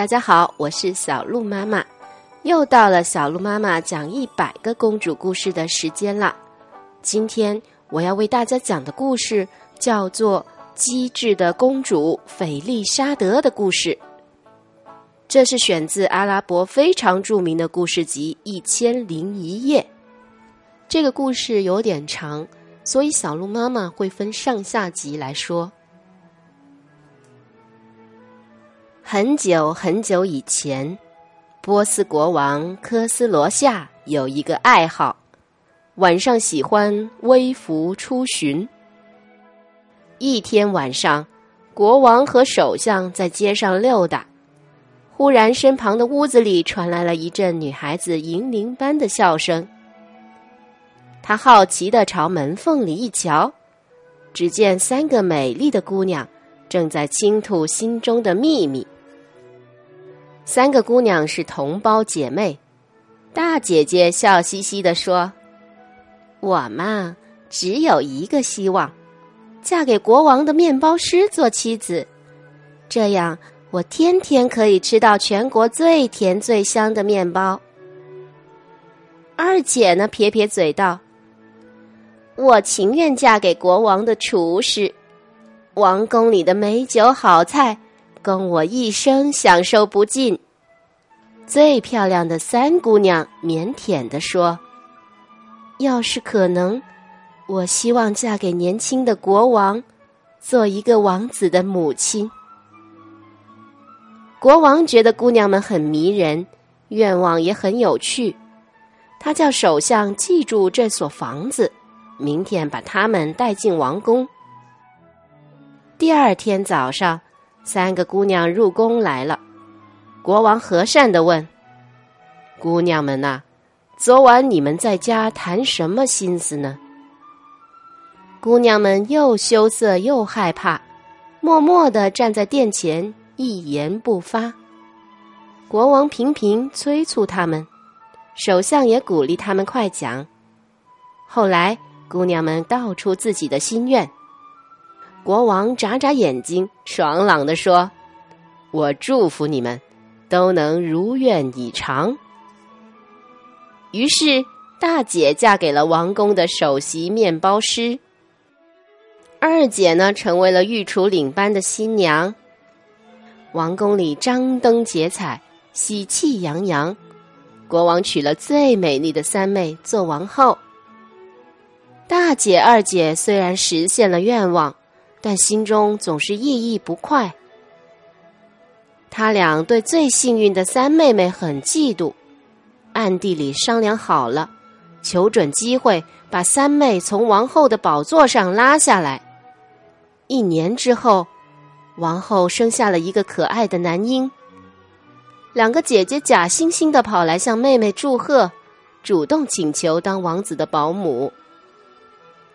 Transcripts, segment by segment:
大家好，我是小鹿妈妈，又到了小鹿妈妈讲一百个公主故事的时间了。今天我要为大家讲的故事叫做《机智的公主斐丽莎德》的故事。这是选自阿拉伯非常著名的故事集《一千零一夜》。这个故事有点长，所以小鹿妈妈会分上下集来说。很久很久以前，波斯国王科斯罗夏有一个爱好，晚上喜欢微服出巡。一天晚上，国王和首相在街上溜达，忽然身旁的屋子里传来了一阵女孩子银铃般的笑声。他好奇的朝门缝里一瞧，只见三个美丽的姑娘正在倾吐心中的秘密。三个姑娘是同胞姐妹，大姐姐笑嘻嘻地说：“我嘛，只有一个希望，嫁给国王的面包师做妻子，这样我天天可以吃到全国最甜最香的面包。”二姐呢，撇撇嘴道：“我情愿嫁给国王的厨师，王宫里的美酒好菜。”供我一生享受不尽。最漂亮的三姑娘腼腆地说：“要是可能，我希望嫁给年轻的国王，做一个王子的母亲。”国王觉得姑娘们很迷人，愿望也很有趣。他叫首相记住这所房子，明天把他们带进王宫。第二天早上。三个姑娘入宫来了，国王和善的问：“姑娘们呐，昨晚你们在家谈什么心思呢？”姑娘们又羞涩又害怕，默默的站在殿前，一言不发。国王频频催促他们，首相也鼓励他们快讲。后来，姑娘们道出自己的心愿。国王眨眨眼睛，爽朗地说：“我祝福你们，都能如愿以偿。”于是，大姐嫁给了王宫的首席面包师，二姐呢，成为了御厨领班的新娘。王宫里张灯结彩，喜气洋洋。国王娶了最美丽的三妹做王后。大姐、二姐虽然实现了愿望。但心中总是意意不快。他俩对最幸运的三妹妹很嫉妒，暗地里商量好了，求准机会把三妹从王后的宝座上拉下来。一年之后，王后生下了一个可爱的男婴。两个姐姐假惺惺的跑来向妹妹祝贺，主动请求当王子的保姆。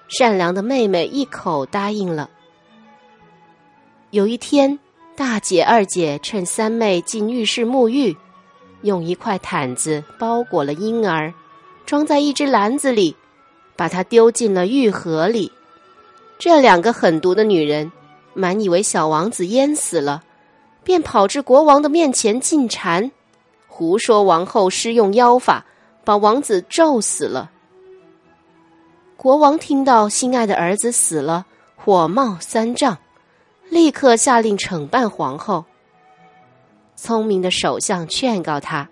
善良的妹妹一口答应了。有一天，大姐、二姐趁三妹进浴室沐浴，用一块毯子包裹了婴儿，装在一只篮子里，把它丢进了浴河里。这两个狠毒的女人满以为小王子淹死了，便跑至国王的面前进禅，胡说王后施用妖法把王子咒死了。国王听到心爱的儿子死了，火冒三丈。立刻下令惩办皇后。聪明的首相劝告他：“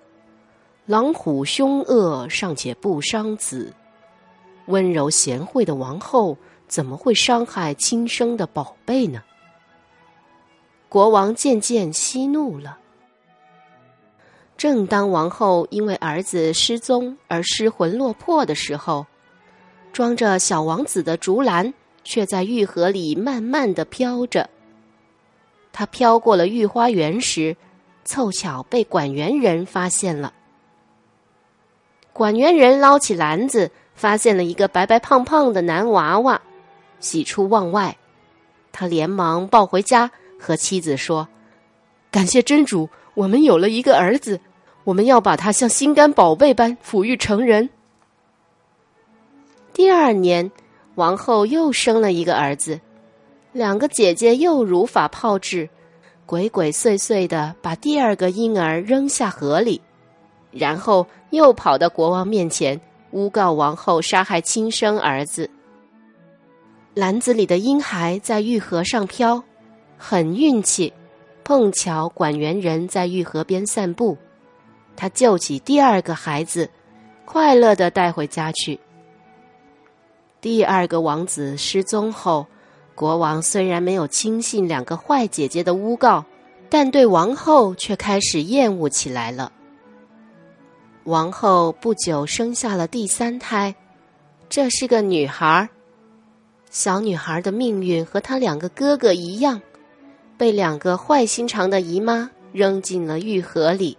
狼虎凶恶尚且不伤子，温柔贤惠的王后怎么会伤害亲生的宝贝呢？”国王渐渐息怒了。正当王后因为儿子失踪而失魂落魄的时候，装着小王子的竹篮却在玉河里慢慢的飘着。他飘过了御花园时，凑巧被管园人发现了。管园人捞起篮子，发现了一个白白胖胖的男娃娃，喜出望外。他连忙抱回家，和妻子说：“感谢真主，我们有了一个儿子，我们要把他像心肝宝贝般抚育成人。”第二年，王后又生了一个儿子。两个姐姐又如法炮制，鬼鬼祟祟的把第二个婴儿扔下河里，然后又跑到国王面前，诬告王后杀害亲生儿子。篮子里的婴孩在玉河上飘，很运气，碰巧管园人在玉河边散步，他救起第二个孩子，快乐的带回家去。第二个王子失踪后，国王虽然没有轻信两个坏姐姐的诬告，但对王后却开始厌恶起来了。王后不久生下了第三胎，这是个女孩儿。小女孩的命运和她两个哥哥一样，被两个坏心肠的姨妈扔进了玉河里，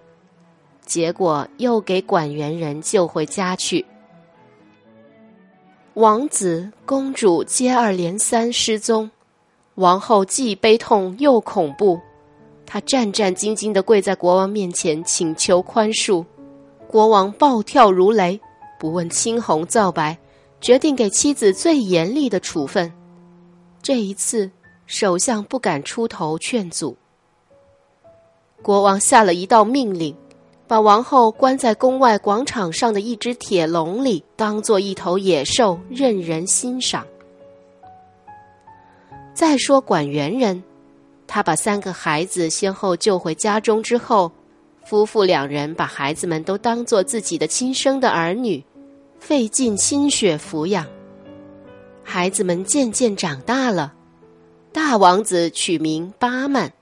结果又给管园人救回家去。王子、公主接二连三失踪，王后既悲痛又恐怖，她战战兢兢地跪在国王面前请求宽恕。国王暴跳如雷，不问青红皂白。决定给妻子最严厉的处分。这一次，首相不敢出头劝阻。国王下了一道命令，把王后关在宫外广场上的一只铁笼里，当做一头野兽任人欣赏。再说管园人，他把三个孩子先后救回家中之后，夫妇两人把孩子们都当做自己的亲生的儿女。费尽心血抚养，孩子们渐渐长大了。大王子取名巴曼，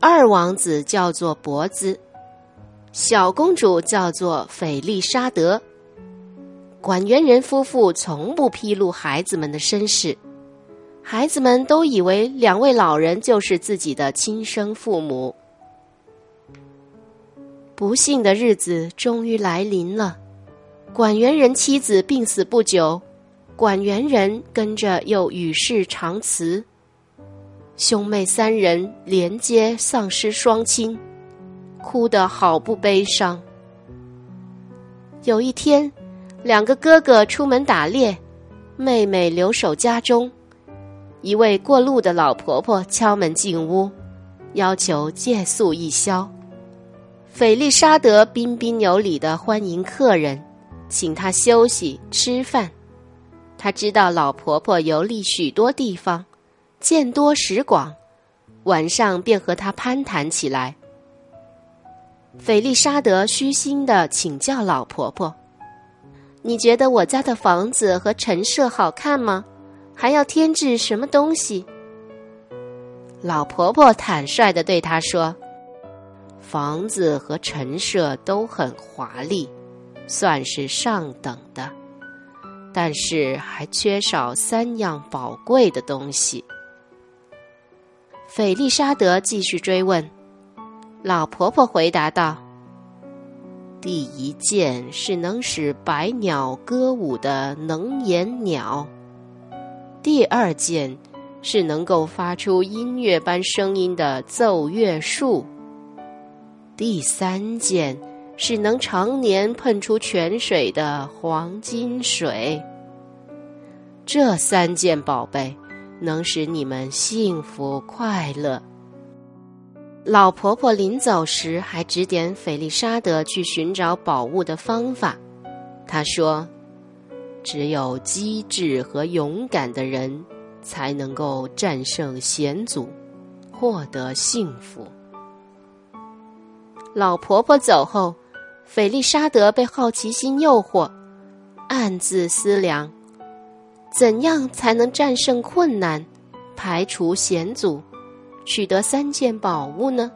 二王子叫做博兹，小公主叫做斐丽莎德。管园人夫妇从不披露孩子们的身世，孩子们都以为两位老人就是自己的亲生父母。不幸的日子终于来临了。管园人妻子病死不久，管园人跟着又与世长辞，兄妹三人连接丧失双亲，哭得好不悲伤。有一天，两个哥哥出门打猎，妹妹留守家中。一位过路的老婆婆敲门进屋，要求借宿一宵。斐丽莎德彬彬有礼的欢迎客人。请他休息吃饭，他知道老婆婆游历许多地方，见多识广，晚上便和她攀谈起来。斐丽莎德虚心的请教老婆婆：“你觉得我家的房子和陈设好看吗？还要添置什么东西？”老婆婆坦率的对他说：“房子和陈设都很华丽。”算是上等的，但是还缺少三样宝贵的东西。斐丽莎德继续追问，老婆婆回答道：“第一件是能使百鸟歌舞的能言鸟，第二件是能够发出音乐般声音的奏乐树，第三件。”是能常年喷出泉水的黄金水。这三件宝贝能使你们幸福快乐。老婆婆临走时还指点斐丽莎德去寻找宝物的方法。她说：“只有机智和勇敢的人，才能够战胜险阻，获得幸福。”老婆婆走后。斐丽莎德被好奇心诱惑，暗自思量：怎样才能战胜困难，排除险阻，取得三件宝物呢？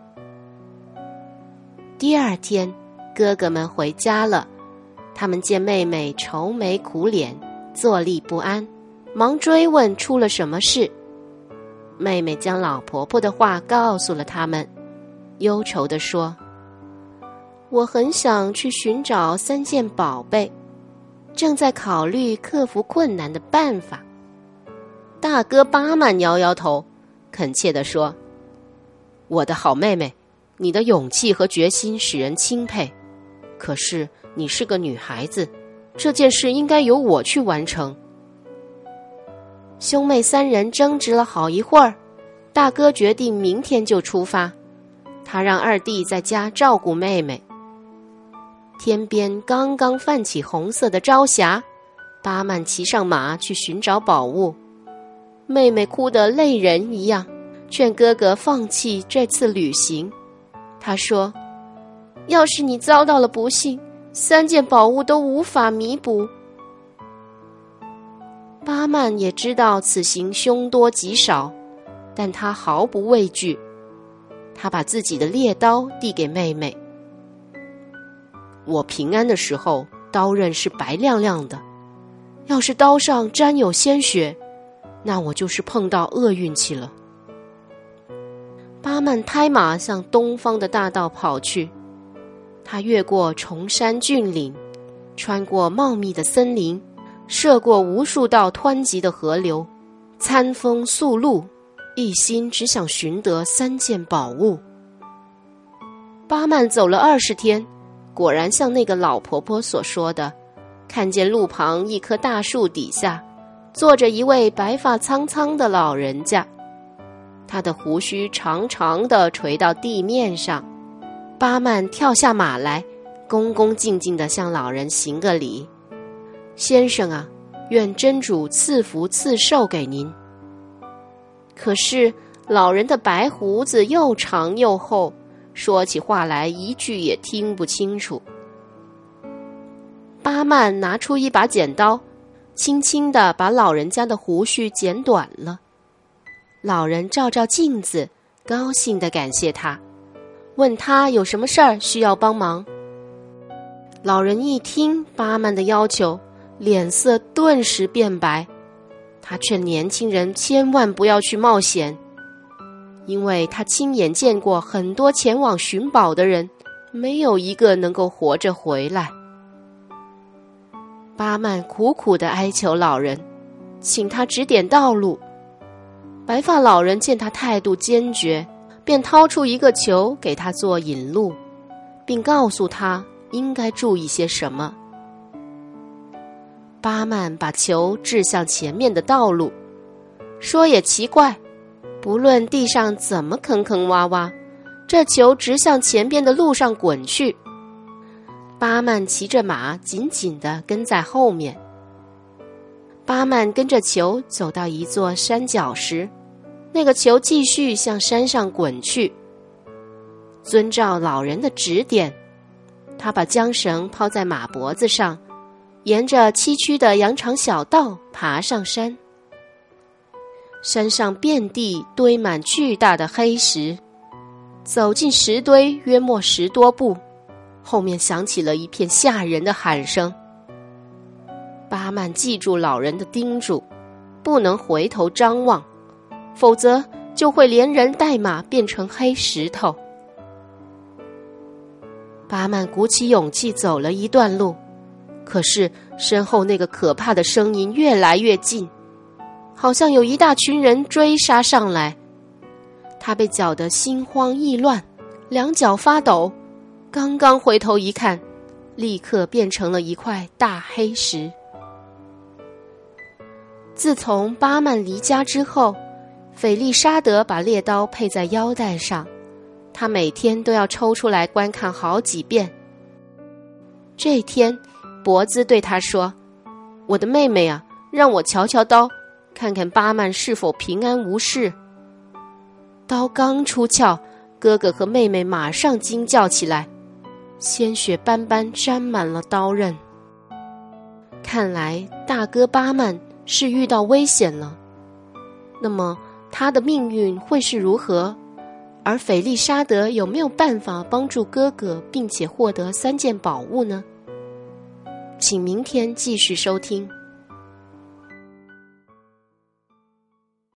第二天，哥哥们回家了，他们见妹妹愁眉苦脸，坐立不安，忙追问出了什么事。妹妹将老婆婆的话告诉了他们，忧愁地说。我很想去寻找三件宝贝，正在考虑克服困难的办法。大哥巴曼摇摇头，恳切地说：“我的好妹妹，你的勇气和决心使人钦佩。可是你是个女孩子，这件事应该由我去完成。”兄妹三人争执了好一会儿，大哥决定明天就出发，他让二弟在家照顾妹妹。天边刚刚泛起红色的朝霞，巴曼骑上马去寻找宝物，妹妹哭得泪人一样，劝哥哥放弃这次旅行。他说：“要是你遭到了不幸，三件宝物都无法弥补。”巴曼也知道此行凶多吉少，但他毫不畏惧。他把自己的猎刀递给妹妹。我平安的时候，刀刃是白亮亮的；要是刀上沾有鲜血，那我就是碰到厄运气了。巴曼拍马向东方的大道跑去，他越过崇山峻岭，穿过茂密的森林。涉过无数道湍急的河流，餐风宿露，一心只想寻得三件宝物。巴曼走了二十天，果然像那个老婆婆所说的，看见路旁一棵大树底下，坐着一位白发苍苍的老人家，他的胡须长长的垂到地面上。巴曼跳下马来，恭恭敬敬的向老人行个礼。先生啊，愿真主赐福赐寿给您。可是老人的白胡子又长又厚，说起话来一句也听不清楚。巴曼拿出一把剪刀，轻轻的把老人家的胡须剪短了。老人照照镜子，高兴的感谢他，问他有什么事儿需要帮忙。老人一听巴曼的要求。脸色顿时变白，他劝年轻人千万不要去冒险，因为他亲眼见过很多前往寻宝的人，没有一个能够活着回来。巴曼苦苦的哀求老人，请他指点道路。白发老人见他态度坚决，便掏出一个球给他做引路，并告诉他应该注意些什么。巴曼把球掷向前面的道路，说：“也奇怪，不论地上怎么坑坑洼洼，这球直向前边的路上滚去。”巴曼骑着马紧紧的跟在后面。巴曼跟着球走到一座山脚时，那个球继续向山上滚去。遵照老人的指点，他把缰绳抛在马脖子上。沿着崎岖的羊肠小道爬上山，山上遍地堆满巨大的黑石。走进石堆约莫十多步，后面响起了一片吓人的喊声。巴曼记住老人的叮嘱，不能回头张望，否则就会连人带马变成黑石头。巴曼鼓起勇气走了一段路。可是身后那个可怕的声音越来越近，好像有一大群人追杀上来。他被搅得心慌意乱，两脚发抖。刚刚回头一看，立刻变成了一块大黑石。自从巴曼离家之后，斐利沙德把猎刀配在腰带上，他每天都要抽出来观看好几遍。这天。脖子对他说：“我的妹妹啊，让我瞧瞧刀，看看巴曼是否平安无事。”刀刚出鞘，哥哥和妹妹马上惊叫起来，鲜血斑斑沾满了刀刃。看来大哥巴曼是遇到危险了。那么他的命运会是如何？而菲利沙德有没有办法帮助哥哥，并且获得三件宝物呢？请明天继续收听。